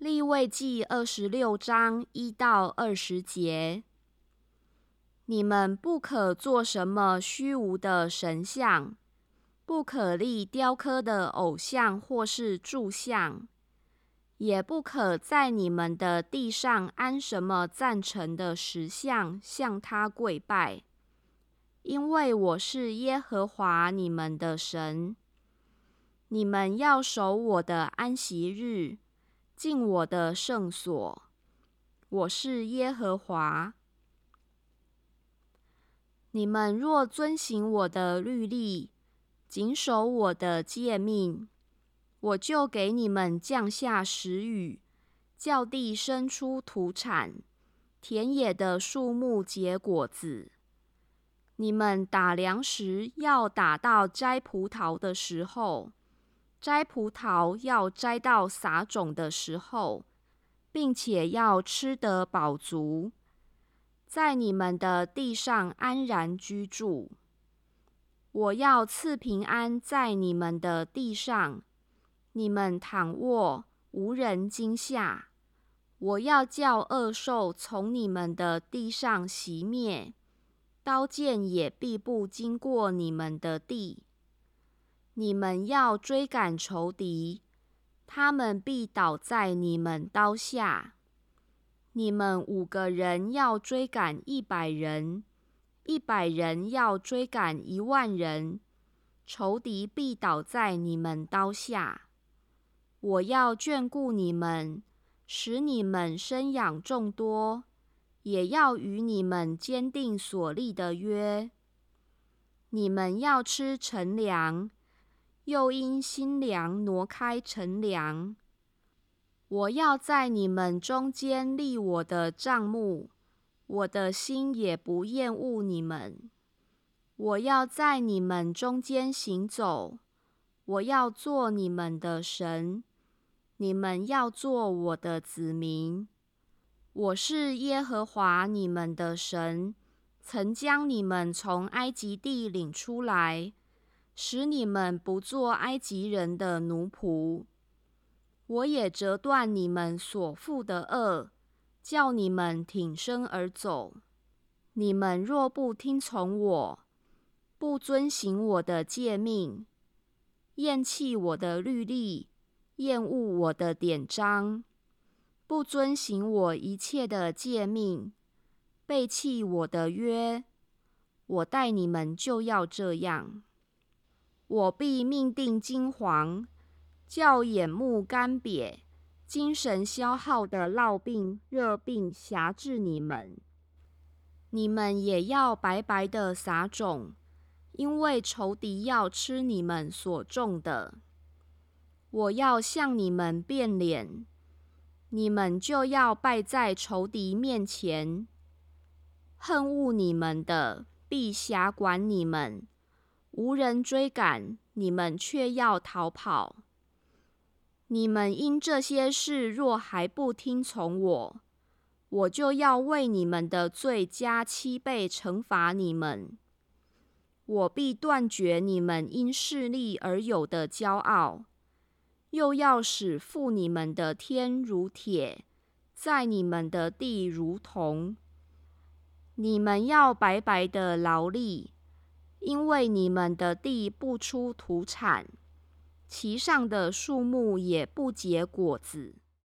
立位记二十六章一到二十节：你们不可做什么虚无的神像，不可立雕刻的偶像或是柱像，也不可在你们的地上安什么赞成的石像，向他跪拜。因为我是耶和华你们的神，你们要守我的安息日。进我的圣所，我是耶和华。你们若遵行我的律例，谨守我的诫命，我就给你们降下时雨，叫地生出土产，田野的树木结果子。你们打粮食要打到摘葡萄的时候。摘葡萄要摘到撒种的时候，并且要吃得饱足，在你们的地上安然居住。我要赐平安在你们的地上，你们躺卧无人惊吓。我要叫恶兽从你们的地上熄灭，刀剑也必不经过你们的地。你们要追赶仇敌，他们必倒在你们刀下。你们五个人要追赶一百人，一百人要追赶一万人，仇敌必倒在你们刀下。我要眷顾你们，使你们生养众多，也要与你们坚定所立的约。你们要吃陈粮。又因新粮挪开陈粮，我要在你们中间立我的帐幕，我的心也不厌恶你们。我要在你们中间行走，我要做你们的神，你们要做我的子民。我是耶和华你们的神，曾将你们从埃及地领出来。使你们不做埃及人的奴仆，我也折断你们所负的恶，叫你们挺身而走。你们若不听从我，不遵行我的诫命，厌弃我的律例，厌恶我的典章，不遵行我一切的诫命，背弃我的约，我待你们就要这样。我必命定金黄，叫眼目干瘪、精神消耗的烙病、热病辖制你们。你们也要白白的撒种，因为仇敌要吃你们所种的。我要向你们变脸，你们就要败在仇敌面前。恨恶你们的必辖管你们。无人追赶你们，却要逃跑。你们因这些事若还不听从我，我就要为你们的罪加七倍惩罚你们。我必断绝你们因势力而有的骄傲，又要使负你们的天如铁，在你们的地如铜。你们要白白的劳力。因为你们的地不出土产，其上的树木也不结果子。